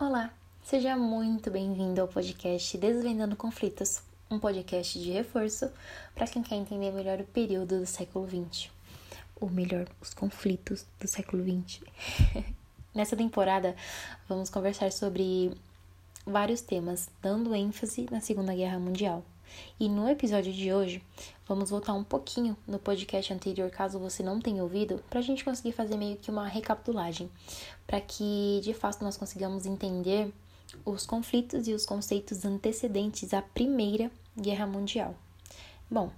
Olá, seja muito bem-vindo ao podcast Desvendando Conflitos, um podcast de reforço para quem quer entender melhor o período do século XX, ou melhor, os conflitos do século XX. Nessa temporada, vamos conversar sobre vários temas, dando ênfase na Segunda Guerra Mundial. E no episódio de hoje, vamos voltar um pouquinho no podcast anterior, caso você não tenha ouvido, para a gente conseguir fazer meio que uma recapitulagem, para que de fato nós consigamos entender os conflitos e os conceitos antecedentes à Primeira Guerra Mundial. Bom,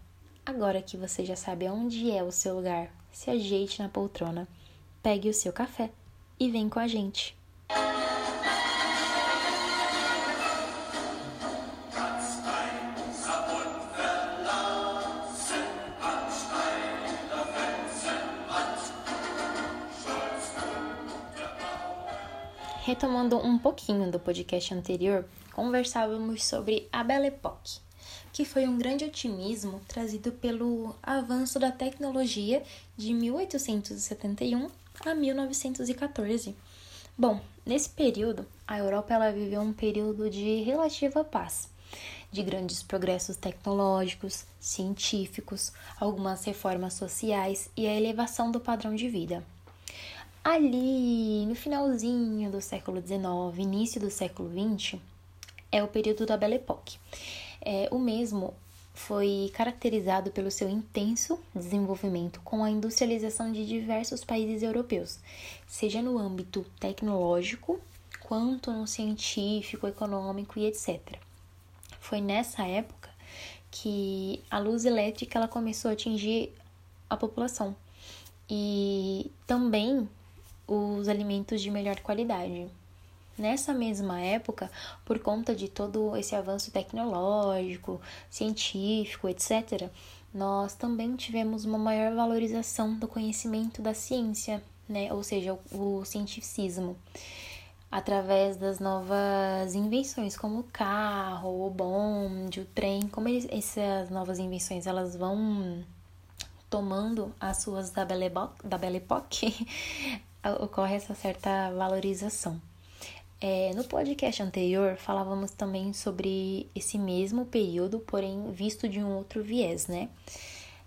agora que você já sabe onde é o seu lugar, se ajeite na poltrona, pegue o seu café e vem com a gente. Retomando um pouquinho do podcast anterior, conversávamos sobre a Belle Époque, que foi um grande otimismo trazido pelo avanço da tecnologia de 1871 a 1914. Bom, nesse período, a Europa ela viveu um período de relativa paz, de grandes progressos tecnológicos, científicos, algumas reformas sociais e a elevação do padrão de vida ali no finalzinho do século XIX, início do século XX, é o período da Belle Époque. É, o mesmo foi caracterizado pelo seu intenso desenvolvimento com a industrialização de diversos países europeus, seja no âmbito tecnológico, quanto no científico, econômico e etc. Foi nessa época que a luz elétrica ela começou a atingir a população. E também os alimentos de melhor qualidade. Nessa mesma época, por conta de todo esse avanço tecnológico, científico, etc., nós também tivemos uma maior valorização do conhecimento da ciência, né? ou seja, o, cientificismo, através das novas invenções, como o carro, o bonde, o trem, como eles, essas novas invenções elas vão tomando as suas da Belle, da Belle Époque, ocorre essa certa valorização. É, no podcast anterior, falávamos também sobre esse mesmo período, porém visto de um outro viés, né?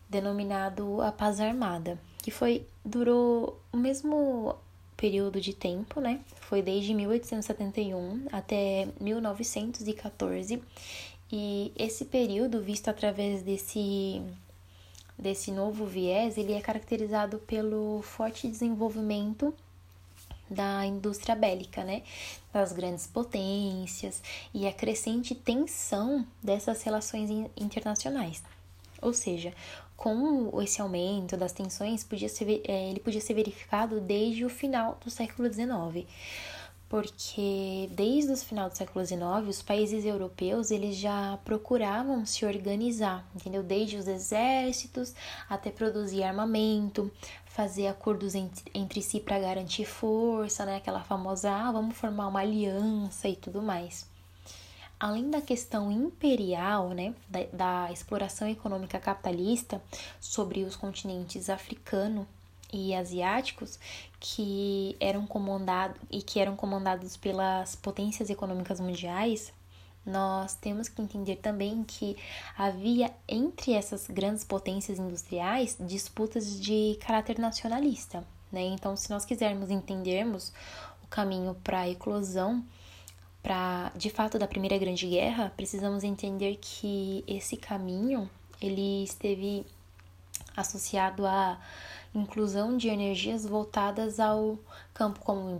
Denominado a paz armada, que foi durou o mesmo período de tempo, né? Foi desde 1871 até 1914. E esse período, visto através desse desse novo viés, ele é caracterizado pelo forte desenvolvimento da indústria bélica, né, das grandes potências e a crescente tensão dessas relações internacionais. Ou seja, com esse aumento das tensões, podia ser, é, ele podia ser verificado desde o final do século XIX porque desde o final do século XIX os países europeus eles já procuravam se organizar, entendeu? Desde os exércitos até produzir armamento, fazer acordos entre, entre si para garantir força, né? Aquela famosa, ah, vamos formar uma aliança e tudo mais. Além da questão imperial, né, da, da exploração econômica capitalista sobre os continentes africano e asiáticos que eram comandados e que eram comandados pelas potências econômicas mundiais, nós temos que entender também que havia entre essas grandes potências industriais disputas de caráter nacionalista, né? Então, se nós quisermos entendermos o caminho para a eclosão para de fato da Primeira Grande Guerra, precisamos entender que esse caminho ele esteve associado a inclusão de energias voltadas ao campo como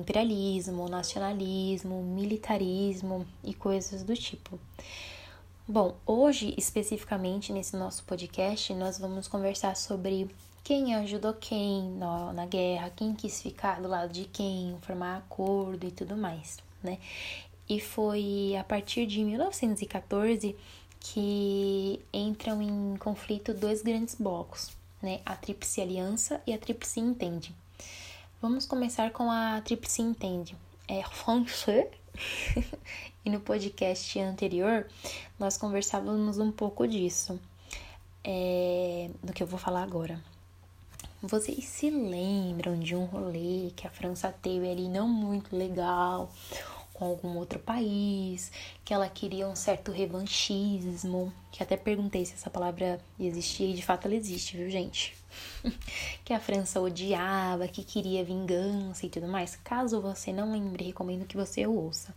imperialismo, nacionalismo, militarismo e coisas do tipo. Bom, hoje, especificamente nesse nosso podcast, nós vamos conversar sobre quem ajudou quem na, na guerra, quem quis ficar do lado de quem, formar acordo e tudo mais, né? E foi a partir de 1914 que entram em conflito dois grandes blocos, né? A Tríplice Aliança e a Tríplice Entende. Vamos começar com a Tríplice Entende. É français. e no podcast anterior nós conversávamos um pouco disso, é, do que eu vou falar agora. Vocês se lembram de um rolê que a França teve ali não muito legal, com algum outro país, que ela queria um certo revanchismo, que até perguntei se essa palavra existia e de fato ela existe, viu, gente? que a França odiava, que queria vingança e tudo mais. Caso você não lembre, recomendo que você ouça.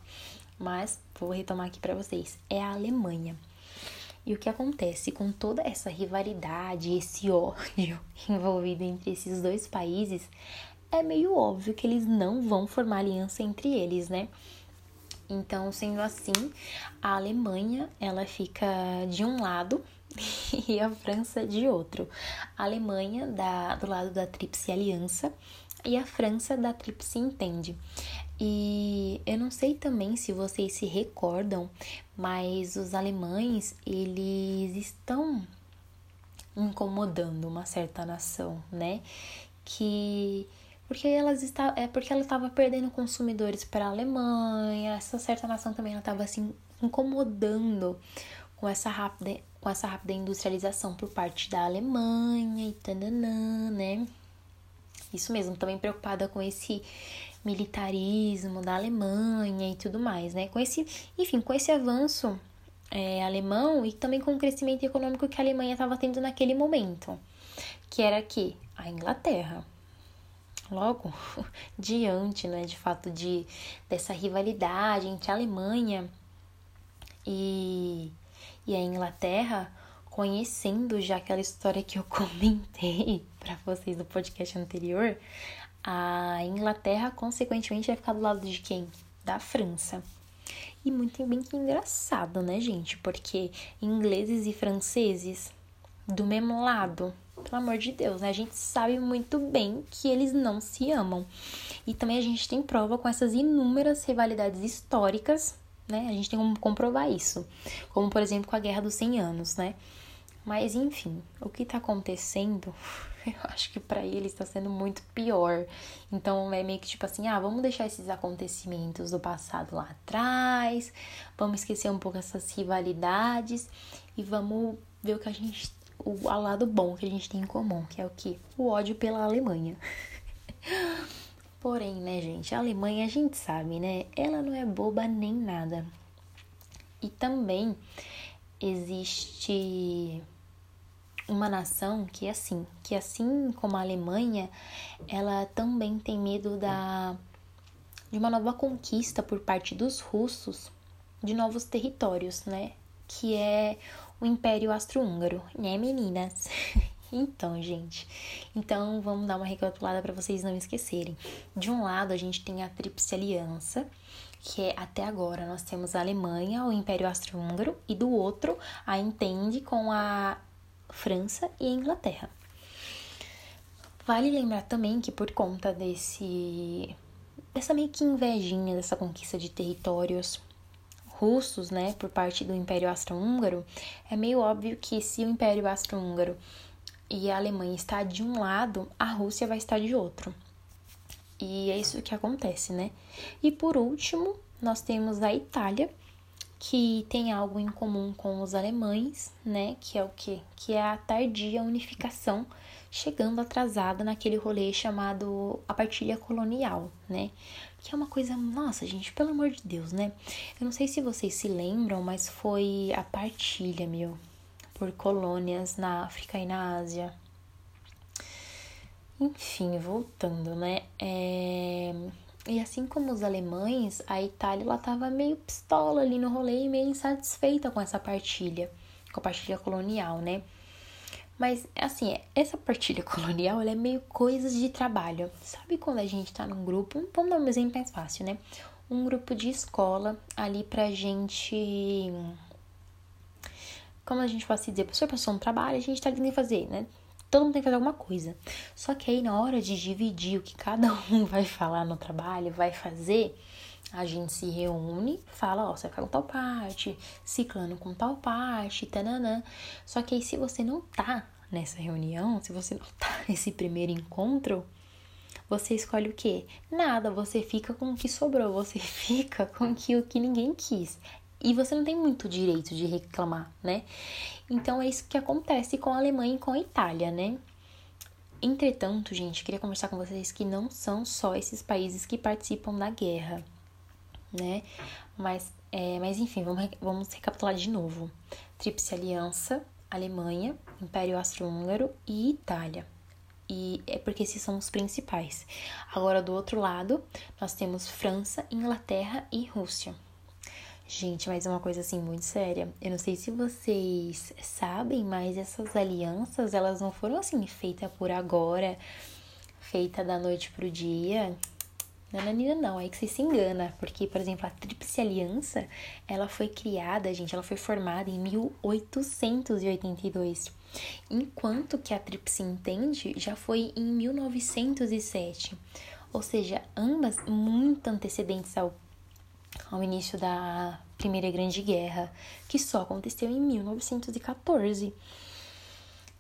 Mas vou retomar aqui para vocês. É a Alemanha. E o que acontece com toda essa rivalidade, esse ódio envolvido entre esses dois países, é meio óbvio que eles não vão formar aliança entre eles, né? Então, sendo assim, a Alemanha, ela fica de um lado e a França de outro. A Alemanha da, do lado da Tríplice Aliança e a França da Tríplice Entende. E eu não sei também se vocês se recordam, mas os alemães, eles estão incomodando uma certa nação, né? Que porque elas está, é porque ela estava perdendo consumidores para a Alemanha, essa certa nação também ela estava assim incomodando com essa rápida com essa rápida industrialização por parte da Alemanha e tananã, né? Isso mesmo, também preocupada com esse militarismo da Alemanha e tudo mais, né? Com esse, enfim, com esse avanço é, alemão e também com o crescimento econômico que a Alemanha estava tendo naquele momento, que era que a Inglaterra logo diante, né, de fato de dessa rivalidade entre a Alemanha e, e a Inglaterra, conhecendo já aquela história que eu comentei para vocês no podcast anterior, a Inglaterra consequentemente vai ficar do lado de quem? Da França. E muito bem que engraçado, né, gente? Porque ingleses e franceses do mesmo lado, pelo amor de Deus, né? A gente sabe muito bem que eles não se amam. E também a gente tem prova com essas inúmeras rivalidades históricas, né? A gente tem como comprovar isso. Como, por exemplo, com a Guerra dos 100 Anos, né? Mas, enfim, o que tá acontecendo, eu acho que para eles está sendo muito pior. Então, é meio que tipo assim: ah, vamos deixar esses acontecimentos do passado lá atrás, vamos esquecer um pouco essas rivalidades e vamos ver o que a gente o lado bom que a gente tem em comum, que é o que? O ódio pela Alemanha. Porém, né, gente, a Alemanha a gente sabe, né? Ela não é boba nem nada. E também existe uma nação que é assim, que assim como a Alemanha, ela também tem medo da de uma nova conquista por parte dos russos de novos territórios, né? Que é o Império Austro-Húngaro, né, meninas? então, gente, então vamos dar uma recapitulada para vocês não esquecerem. De um lado, a gente tem a Tríplice Aliança, que é até agora nós temos a Alemanha, o Império Austro-Húngaro, e do outro, a Entende com a França e a Inglaterra. Vale lembrar também que por conta desse dessa meio que invejinha dessa conquista de territórios russos, né, por parte do Império Austro-Húngaro, é meio óbvio que se o Império Austro-Húngaro e a Alemanha está de um lado, a Rússia vai estar de outro. E é isso que acontece, né? E por último, nós temos a Itália, que tem algo em comum com os alemães, né? Que é o quê? Que é a tardia unificação, chegando atrasada naquele rolê chamado a partilha colonial, né? Que é uma coisa, nossa, gente, pelo amor de Deus, né? Eu não sei se vocês se lembram, mas foi a partilha, meu, por colônias na África e na Ásia. Enfim, voltando, né? É... E assim como os alemães, a Itália ela tava meio pistola ali no rolê e meio insatisfeita com essa partilha, com a partilha colonial, né? Mas, assim, essa partilha colonial é meio coisas de trabalho. Sabe quando a gente tá num grupo? Vamos dar um exemplo mais fácil, né? Um grupo de escola ali pra gente. Como a gente pode dizer? A pessoa passou um trabalho, a gente tá tentando fazer, né? Todo mundo tem que fazer alguma coisa. Só que aí, na hora de dividir o que cada um vai falar no trabalho, vai fazer, a gente se reúne, fala, ó, você vai ficar com tal parte, ciclando com tal parte, tananã. Só que aí se você não tá nessa reunião, se você não tá nesse primeiro encontro, você escolhe o quê? Nada, você fica com o que sobrou, você fica com o que ninguém quis. E você não tem muito direito de reclamar, né? Então é isso que acontece com a Alemanha e com a Itália, né? Entretanto, gente, queria conversar com vocês que não são só esses países que participam da guerra né? Mas, é, mas enfim, vamos, vamos recapitular de novo. Tríplice Aliança, Alemanha, Império Austro-Húngaro e Itália. E é porque esses são os principais. Agora, do outro lado, nós temos França, Inglaterra e Rússia. Gente, mas uma coisa assim muito séria. Eu não sei se vocês sabem, mas essas alianças, elas não foram assim feitas por agora, feita da noite pro dia. Não, não, não, não, aí que você se engana, porque, por exemplo, a Tríplice Aliança, ela foi criada, gente, ela foi formada em 1882, enquanto que a Tríplice Entende já foi em 1907, ou seja, ambas muito antecedentes ao, ao início da Primeira Grande Guerra, que só aconteceu em 1914.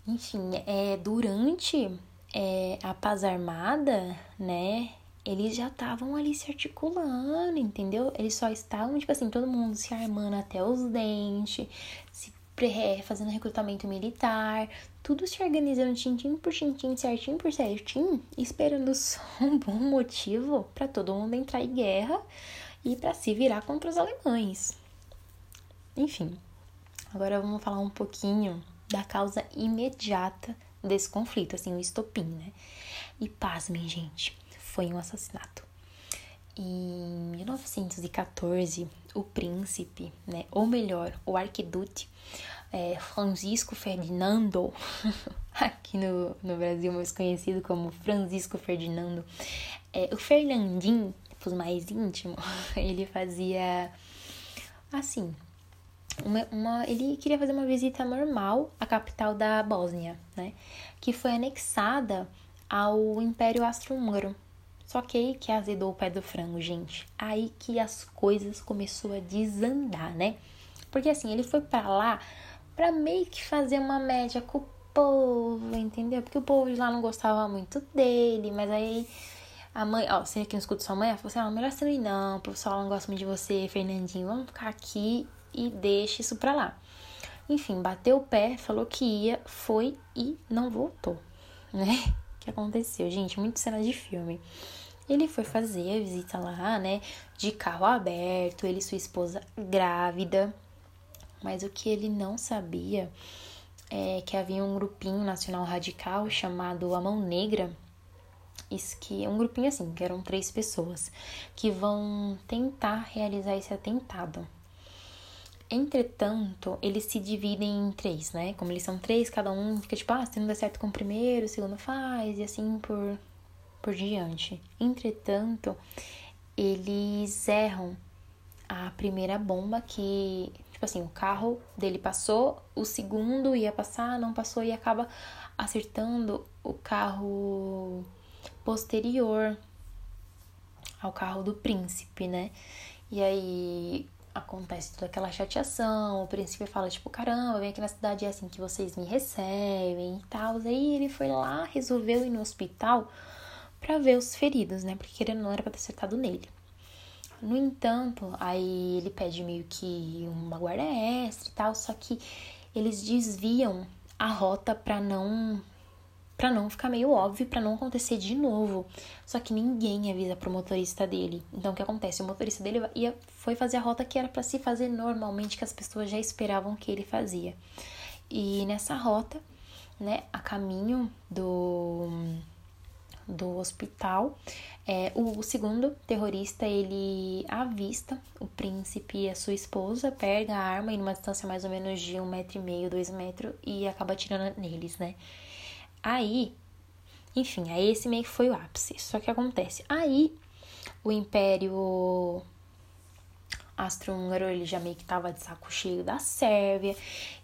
Enfim, é, durante é, a paz armada, né, eles já estavam ali se articulando, entendeu? Eles só estavam, tipo assim, todo mundo se armando até os dentes, se fazendo recrutamento militar, tudo se organizando tintim por tintim, certinho por certinho, esperando só um bom motivo para todo mundo entrar em guerra e para se virar contra os alemães. Enfim, agora vamos falar um pouquinho da causa imediata desse conflito, assim, o estopim, né? E pasmem, gente foi um assassinato. Em 1914, o príncipe, né, ou melhor, o arquiduque é, Francisco Ferdinando, aqui no, no Brasil mais conhecido como Francisco Ferdinando, é, o Fernandinho, os mais íntimos, ele fazia assim, uma, uma, ele queria fazer uma visita normal à capital da Bósnia, né, que foi anexada ao Império Austro-Húngaro só que aí que azedou o pé do frango, gente. Aí que as coisas começou a desandar, né? Porque assim, ele foi para lá para meio que fazer uma média com o povo, entendeu? Porque o povo de lá não gostava muito dele, mas aí a mãe, ó, você que não escuta sua mãe, ela falou assim: ah, melhor você não ir, não, o pessoal não gosta muito de você, Fernandinho, vamos ficar aqui e deixa isso pra lá. Enfim, bateu o pé, falou que ia, foi e não voltou, né? O que aconteceu, gente? Muito cena de filme. Ele foi fazer a visita lá, né? De carro aberto, ele e sua esposa grávida. Mas o que ele não sabia é que havia um grupinho nacional radical chamado A Mão Negra. Que é um grupinho assim, que eram três pessoas que vão tentar realizar esse atentado. Entretanto, eles se dividem em três, né? Como eles são três, cada um fica tipo, ah, se não der certo com o primeiro, o segundo faz, e assim por por diante. Entretanto, eles erram a primeira bomba que, tipo assim, o carro dele passou, o segundo ia passar, não passou e acaba acertando o carro posterior ao carro do príncipe, né? E aí acontece toda aquela chateação, o príncipe fala, tipo, caramba, vem aqui na cidade é assim que vocês me recebem e tal. Aí ele foi lá, resolveu ir no hospital para ver os feridos, né? Porque querendo não era para ter acertado nele. No entanto, aí ele pede meio que uma guarda extra e tal, só que eles desviam a rota para não para não ficar meio óbvio, para não acontecer de novo. Só que ninguém avisa pro motorista dele. Então o que acontece? O motorista dele ia foi fazer a rota que era para se fazer normalmente, que as pessoas já esperavam que ele fazia. E nessa rota, né, a caminho do do hospital. É, o segundo terrorista, ele avista o príncipe e a sua esposa, pega a arma em uma distância mais ou menos de um metro e meio, dois metros, e acaba atirando neles, né? Aí, enfim, aí esse meio que foi o ápice. Só que acontece, aí o Império Austro-Húngaro, ele já meio que tava de saco cheio da Sérvia,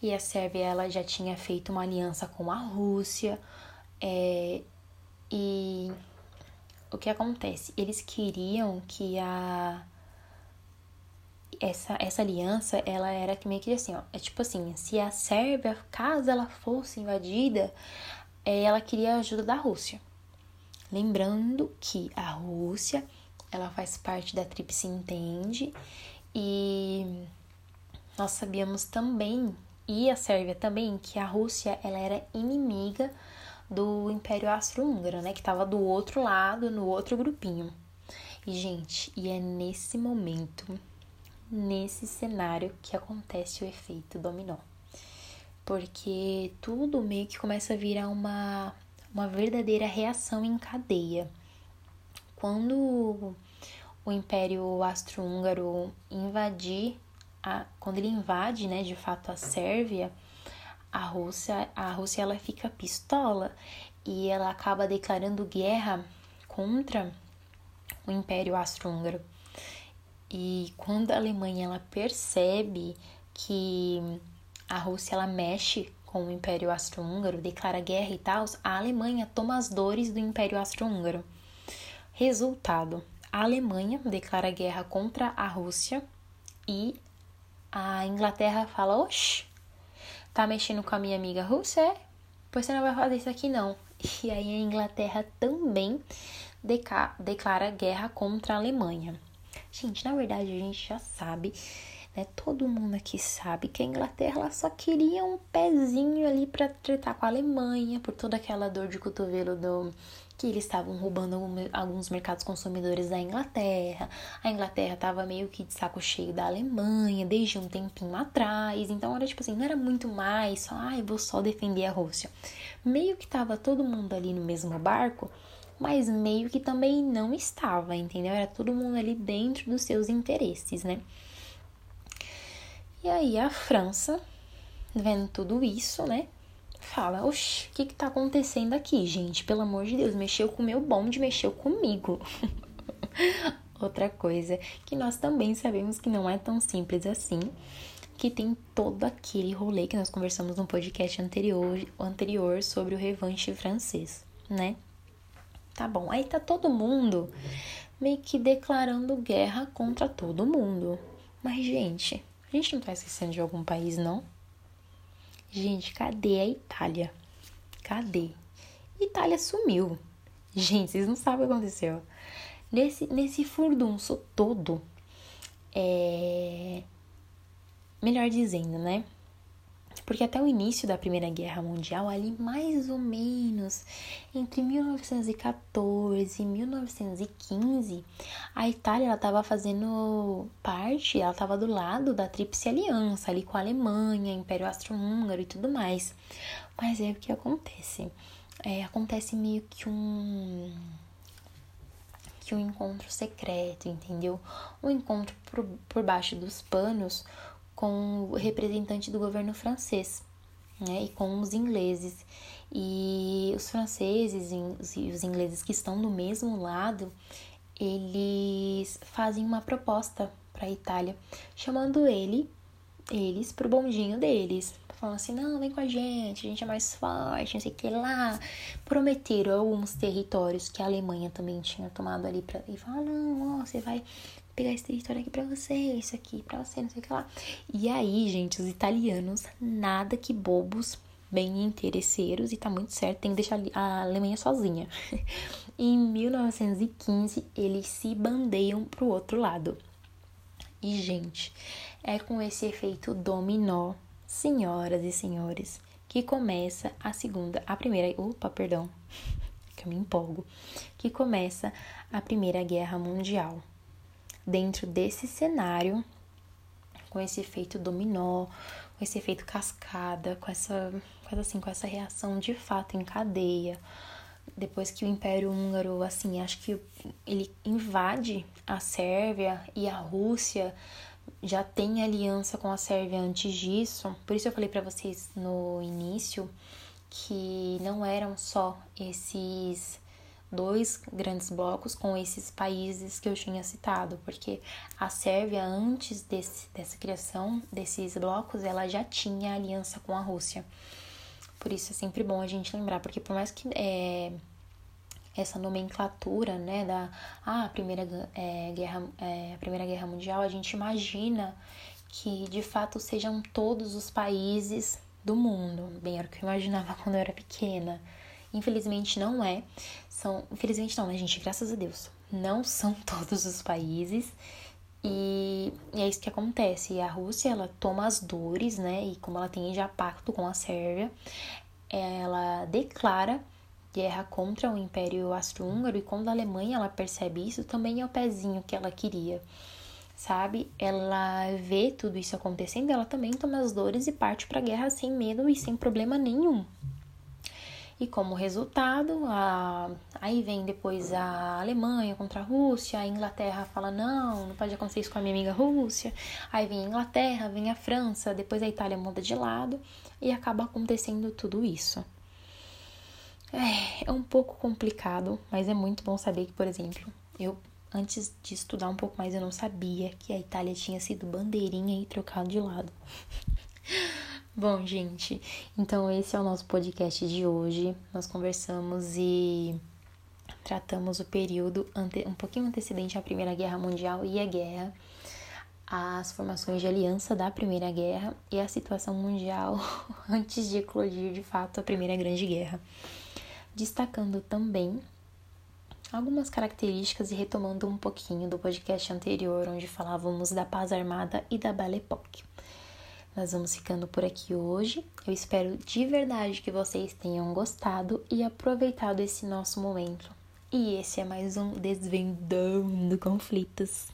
e a Sérvia, ela já tinha feito uma aliança com a Rússia, é, e o que acontece? Eles queriam que a essa, essa aliança, ela era meio que assim, ó, é tipo assim, se a Sérvia, caso ela fosse invadida, ela queria a ajuda da Rússia. Lembrando que a Rússia, ela faz parte da Tríplice Entende e nós sabíamos também, e a Sérvia também, que a Rússia, ela era inimiga do Império Austro-Húngaro, né, que estava do outro lado, no outro grupinho. E, gente, e é nesse momento, nesse cenário, que acontece o efeito dominó. Porque tudo meio que começa a virar uma, uma verdadeira reação em cadeia. Quando o Império Austro-Húngaro invadir, a, quando ele invade, né, de fato a Sérvia, a Rússia, a Rússia ela fica pistola e ela acaba declarando guerra contra o Império Austro-Húngaro. E quando a Alemanha ela percebe que a Rússia ela mexe com o Império Austro-Húngaro, declara guerra e tal, a Alemanha toma as dores do Império Austro-Húngaro. Resultado: a Alemanha declara guerra contra a Rússia e a Inglaterra fala: Oxe, tá mexendo com a minha amiga Rússia? É? Pois você não vai fazer isso aqui não. E aí a Inglaterra também declara guerra contra a Alemanha. Gente, na verdade a gente já sabe, né? Todo mundo aqui sabe que a Inglaterra só queria um pezinho ali para tratar com a Alemanha por toda aquela dor de cotovelo do que eles estavam roubando alguns mercados consumidores da Inglaterra. A Inglaterra estava meio que de saco cheio da Alemanha desde um tempinho atrás. Então era tipo assim, não era muito mais só, ai, ah, vou só defender a Rússia. Meio que tava todo mundo ali no mesmo barco, mas meio que também não estava, entendeu? Era todo mundo ali dentro dos seus interesses, né? E aí a França, vendo tudo isso, né? fala: Oxi, o que que tá acontecendo aqui, gente? Pelo amor de Deus, mexeu com o meu bonde, mexeu comigo. Outra coisa que nós também sabemos que não é tão simples assim, que tem todo aquele rolê que nós conversamos no podcast anterior, anterior sobre o revanche francês, né? Tá bom, aí tá todo mundo meio que declarando guerra contra todo mundo. Mas, gente, a gente não tá esquecendo de algum país, não? Gente, cadê a Itália? Cadê? Itália sumiu. Gente, vocês não sabem o que aconteceu. Nesse, nesse furdunço todo, é... Melhor dizendo, né? Porque até o início da Primeira Guerra Mundial, ali mais ou menos entre 1914 e 1915, a Itália estava fazendo parte, ela estava do lado da Tríplice Aliança, ali com a Alemanha, Império Austro-Húngaro e tudo mais. Mas é o que acontece. É, acontece meio que um que um encontro secreto, entendeu? Um encontro por, por baixo dos panos com o representante do governo francês né, e com os ingleses. E os franceses e os ingleses que estão do mesmo lado, eles fazem uma proposta para a Itália, chamando ele, eles para o bondinho deles. Falando assim, não, vem com a gente, a gente é mais forte, não sei o que lá. Prometeram alguns territórios que a Alemanha também tinha tomado ali para e falaram, não, ó, você vai pegar esse território aqui pra você, isso aqui pra você, não sei o que lá. E aí, gente, os italianos, nada que bobos, bem interesseiros, e tá muito certo, tem que deixar a Alemanha sozinha. em 1915, eles se bandeiam pro outro lado. E, gente, é com esse efeito dominó, senhoras e senhores, que começa a segunda, a primeira, opa, perdão, que eu me empolgo, que começa a Primeira Guerra Mundial dentro desse cenário, com esse efeito dominó, com esse efeito cascada, com essa, assim, com essa reação de fato em cadeia. Depois que o Império Húngaro, assim, acho que ele invade a Sérvia e a Rússia já tem aliança com a Sérvia antes disso. Por isso eu falei para vocês no início que não eram só esses dois grandes blocos com esses países que eu tinha citado, porque a Sérvia, antes desse, dessa criação desses blocos, ela já tinha aliança com a Rússia. Por isso é sempre bom a gente lembrar, porque por mais que é, essa nomenclatura, né, da ah, primeira, é, guerra, é, primeira Guerra Mundial, a gente imagina que de fato sejam todos os países do mundo. Bem, era o que eu imaginava quando eu era pequena. Infelizmente não é. São, infelizmente não, né, gente? Graças a Deus. Não são todos os países. E, e, é isso que acontece. A Rússia, ela toma as dores, né? E como ela tem já pacto com a Sérvia, ela declara guerra contra o Império Austro-Húngaro e quando a Alemanha ela percebe isso, também é o pezinho que ela queria. Sabe? Ela vê tudo isso acontecendo, ela também toma as dores e parte para a guerra sem medo e sem problema nenhum. E como resultado, a... aí vem depois a Alemanha contra a Rússia, a Inglaterra fala: não, não pode acontecer isso com a minha amiga Rússia. Aí vem a Inglaterra, vem a França, depois a Itália muda de lado e acaba acontecendo tudo isso. É, é um pouco complicado, mas é muito bom saber que, por exemplo, eu antes de estudar um pouco mais, eu não sabia que a Itália tinha sido bandeirinha e trocado de lado. Bom, gente, então esse é o nosso podcast de hoje. Nós conversamos e tratamos o período um pouquinho antecedente à Primeira Guerra Mundial e a guerra, as formações de aliança da Primeira Guerra e a situação mundial antes de eclodir de fato a Primeira Grande Guerra. Destacando também algumas características e retomando um pouquinho do podcast anterior, onde falávamos da paz armada e da Belle Époque. Nós vamos ficando por aqui hoje. Eu espero de verdade que vocês tenham gostado e aproveitado esse nosso momento. E esse é mais um Desvendando Conflitos.